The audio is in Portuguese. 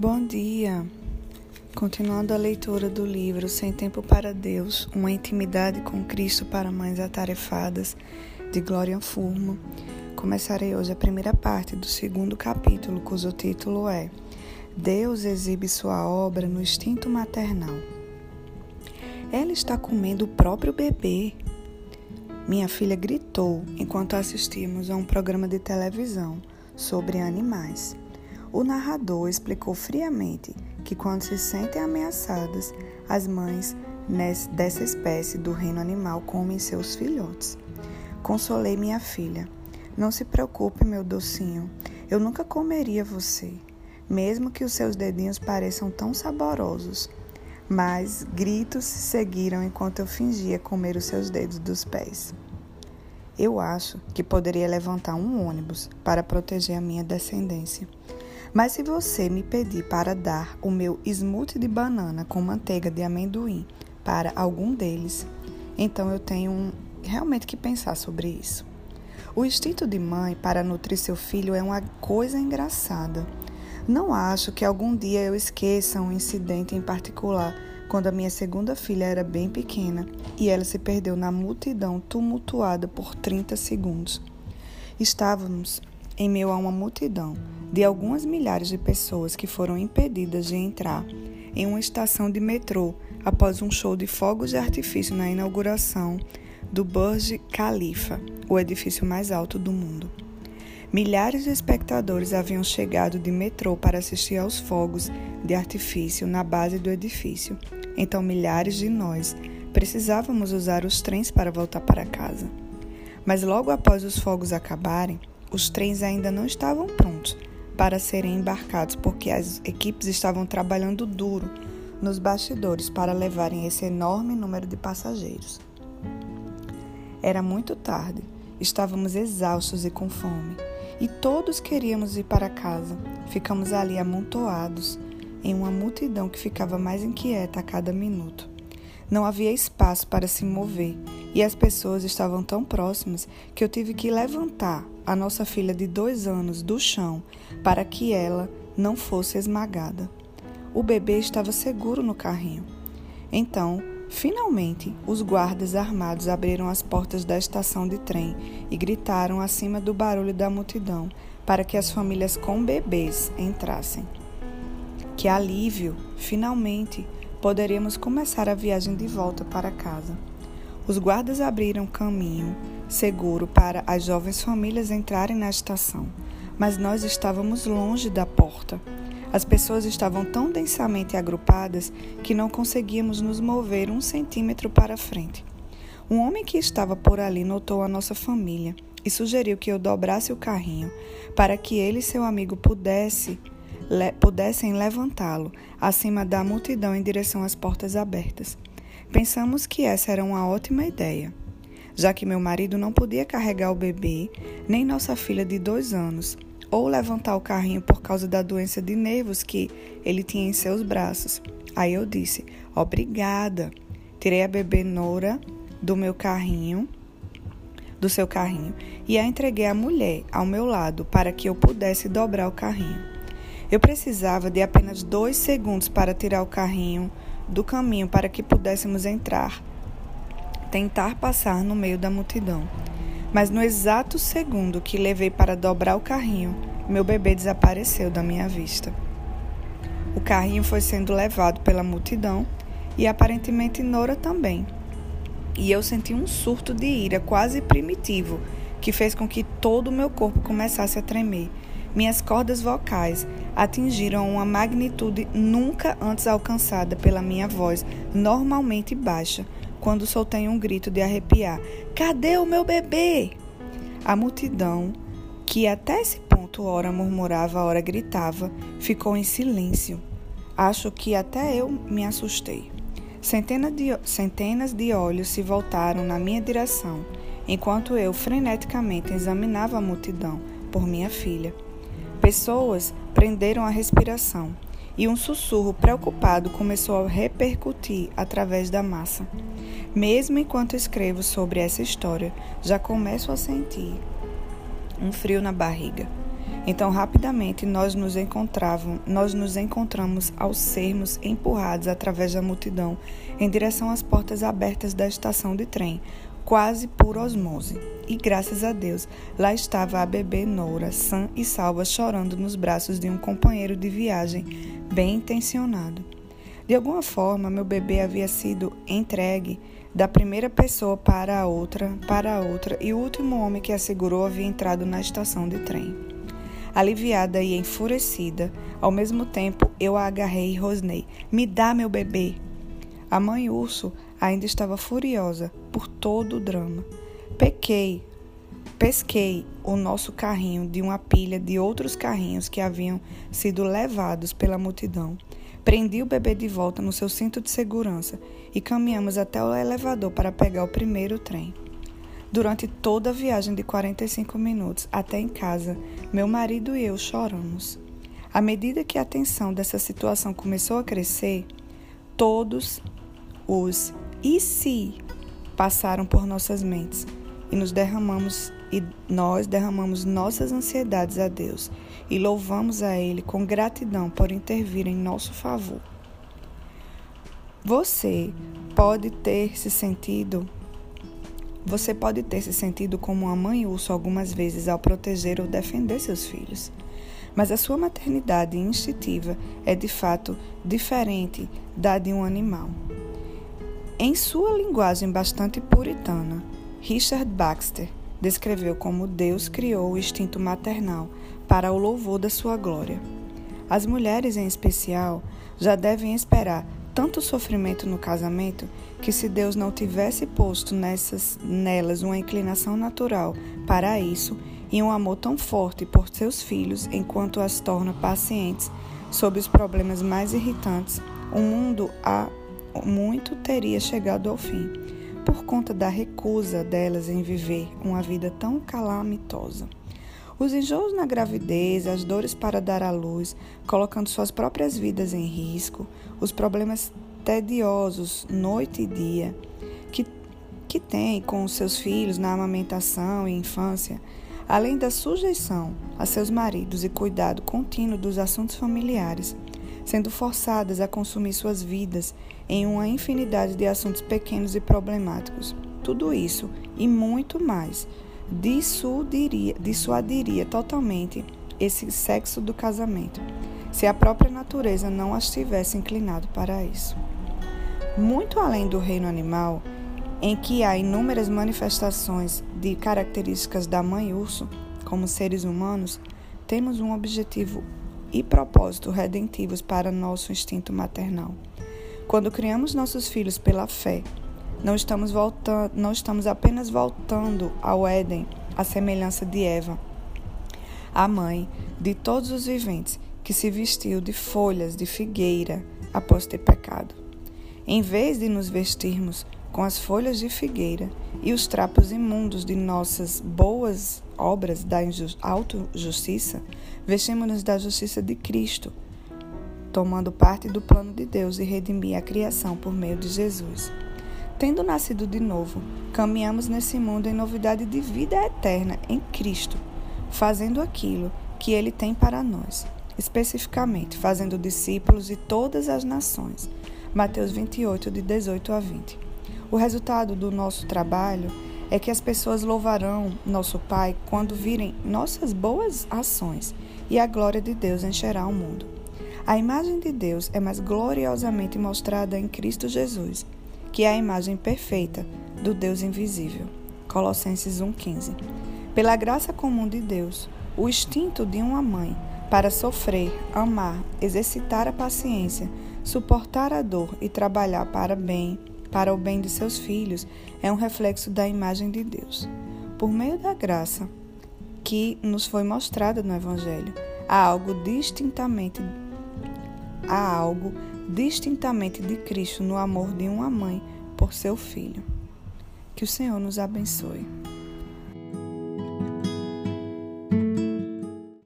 Bom dia! Continuando a leitura do livro Sem Tempo para Deus, uma intimidade com Cristo para mães atarefadas, de Glória Furmo, começarei hoje a primeira parte do segundo capítulo, cujo título é Deus exibe sua obra no instinto maternal. Ela está comendo o próprio bebê. Minha filha gritou enquanto assistimos a um programa de televisão sobre animais. O narrador explicou friamente que, quando se sentem ameaçadas, as mães dessa espécie do reino animal comem seus filhotes. Consolei minha filha. Não se preocupe, meu docinho. Eu nunca comeria você, mesmo que os seus dedinhos pareçam tão saborosos. Mas gritos se seguiram enquanto eu fingia comer os seus dedos dos pés. Eu acho que poderia levantar um ônibus para proteger a minha descendência. Mas se você me pedir para dar o meu smoothie de banana com manteiga de amendoim para algum deles, então eu tenho realmente que pensar sobre isso. O instinto de mãe para nutrir seu filho é uma coisa engraçada. Não acho que algum dia eu esqueça um incidente em particular quando a minha segunda filha era bem pequena e ela se perdeu na multidão tumultuada por 30 segundos. Estávamos em meio a uma multidão de algumas milhares de pessoas que foram impedidas de entrar em uma estação de metrô após um show de fogos de artifício na inauguração do Burj Khalifa, o edifício mais alto do mundo. Milhares de espectadores haviam chegado de metrô para assistir aos fogos de artifício na base do edifício. Então, milhares de nós precisávamos usar os trens para voltar para casa. Mas logo após os fogos acabarem, os trens ainda não estavam prontos para serem embarcados porque as equipes estavam trabalhando duro nos bastidores para levarem esse enorme número de passageiros. Era muito tarde, estávamos exaustos e com fome, e todos queríamos ir para casa. Ficamos ali amontoados em uma multidão que ficava mais inquieta a cada minuto. Não havia espaço para se mover e as pessoas estavam tão próximas que eu tive que levantar a nossa filha de dois anos do chão para que ela não fosse esmagada. O bebê estava seguro no carrinho. Então, finalmente, os guardas armados abriram as portas da estação de trem e gritaram acima do barulho da multidão para que as famílias com bebês entrassem. Que alívio! Finalmente poderíamos começar a viagem de volta para casa. Os guardas abriram caminho seguro para as jovens famílias entrarem na estação, mas nós estávamos longe da porta. As pessoas estavam tão densamente agrupadas que não conseguíamos nos mover um centímetro para frente. Um homem que estava por ali notou a nossa família e sugeriu que eu dobrasse o carrinho para que ele e seu amigo pudesse, le, pudessem levantá-lo acima da multidão em direção às portas abertas. Pensamos que essa era uma ótima ideia, já que meu marido não podia carregar o bebê, nem nossa filha de dois anos, ou levantar o carrinho por causa da doença de nervos que ele tinha em seus braços. Aí eu disse: Obrigada. Tirei a bebê Nora do meu carrinho, do seu carrinho, e a entreguei à mulher ao meu lado para que eu pudesse dobrar o carrinho. Eu precisava de apenas dois segundos para tirar o carrinho do caminho para que pudéssemos entrar, tentar passar no meio da multidão. Mas no exato segundo que levei para dobrar o carrinho, meu bebê desapareceu da minha vista. O carrinho foi sendo levado pela multidão e aparentemente Nora também. E eu senti um surto de ira quase primitivo que fez com que todo o meu corpo começasse a tremer minhas cordas vocais atingiram uma magnitude nunca antes alcançada pela minha voz, normalmente baixa, quando soltei um grito de arrepiar: Cadê o meu bebê? A multidão, que até esse ponto ora murmurava, ora gritava, ficou em silêncio. Acho que até eu me assustei. Centenas de, centenas de olhos se voltaram na minha direção, enquanto eu freneticamente examinava a multidão por minha filha. Pessoas prenderam a respiração e um sussurro preocupado começou a repercutir através da massa. Mesmo enquanto escrevo sobre essa história, já começo a sentir um frio na barriga. Então, rapidamente, nós nos nós nos encontramos ao sermos empurrados através da multidão em direção às portas abertas da estação de trem, quase por osmose. E graças a Deus, lá estava a bebê Noura, sã e salva, chorando nos braços de um companheiro de viagem bem intencionado. De alguma forma, meu bebê havia sido entregue da primeira pessoa para a outra, para a outra, e o último homem que a segurou havia entrado na estação de trem. Aliviada e enfurecida, ao mesmo tempo eu a agarrei e rosnei: Me dá meu bebê! A mãe urso ainda estava furiosa por todo o drama. Pequei, pesquei o nosso carrinho de uma pilha de outros carrinhos que haviam sido levados pela multidão. Prendi o bebê de volta no seu cinto de segurança e caminhamos até o elevador para pegar o primeiro trem. Durante toda a viagem de 45 minutos até em casa, meu marido e eu choramos. À medida que a tensão dessa situação começou a crescer, todos os e se passaram por nossas mentes e nos derramamos e nós derramamos nossas ansiedades a Deus e louvamos a Ele com gratidão por intervir em nosso favor. Você pode ter se sentido você pode ter se sentido como uma mãe urso algumas vezes ao proteger ou defender seus filhos. Mas a sua maternidade instintiva é de fato diferente da de um animal. Em sua linguagem bastante puritana, Richard Baxter descreveu como Deus criou o instinto maternal para o louvor da sua glória. As mulheres, em especial, já devem esperar tanto sofrimento no casamento que, se Deus não tivesse posto nessas, nelas uma inclinação natural para isso e um amor tão forte por seus filhos enquanto as torna pacientes sobre os problemas mais irritantes, o mundo há muito teria chegado ao fim, por conta da recusa delas em viver uma vida tão calamitosa. Os enjoos na gravidez, as dores para dar à luz, colocando suas próprias vidas em risco, os problemas tediosos noite e dia que, que têm com os seus filhos na amamentação e infância, além da sujeição a seus maridos e cuidado contínuo dos assuntos familiares, sendo forçadas a consumir suas vidas em uma infinidade de assuntos pequenos e problemáticos. Tudo isso e muito mais dissuadiria, dissuadiria totalmente esse sexo do casamento, se a própria natureza não as tivesse inclinado para isso. Muito além do reino animal, em que há inúmeras manifestações de características da mãe urso, como seres humanos, temos um objetivo e propósito redentivos para nosso instinto maternal. Quando criamos nossos filhos pela fé, não estamos, voltando, não estamos apenas voltando ao Éden, à semelhança de Eva, a mãe de todos os viventes que se vestiu de folhas de figueira após ter pecado. Em vez de nos vestirmos com as folhas de figueira e os trapos imundos de nossas boas obras da auto-justiça, vestimos-nos da justiça de Cristo, tomando parte do plano de Deus e redimir a criação por meio de Jesus. Tendo nascido de novo, caminhamos nesse mundo em novidade de vida eterna em Cristo, fazendo aquilo que Ele tem para nós, especificamente fazendo discípulos de todas as nações. Mateus 28, de 18 a 20. O resultado do nosso trabalho é que as pessoas louvarão nosso Pai quando virem nossas boas ações e a glória de Deus encherá o mundo. A imagem de Deus é mais gloriosamente mostrada em Cristo Jesus que é a imagem perfeita do Deus invisível. Colossenses 1,15. Pela graça comum de Deus, o instinto de uma mãe para sofrer, amar, exercitar a paciência, suportar a dor e trabalhar para bem, para o bem de seus filhos, é um reflexo da imagem de Deus. Por meio da graça que nos foi mostrada no evangelho, há algo distintamente há algo distintamente de Cristo no amor de uma mãe por seu filho. Que o Senhor nos abençoe.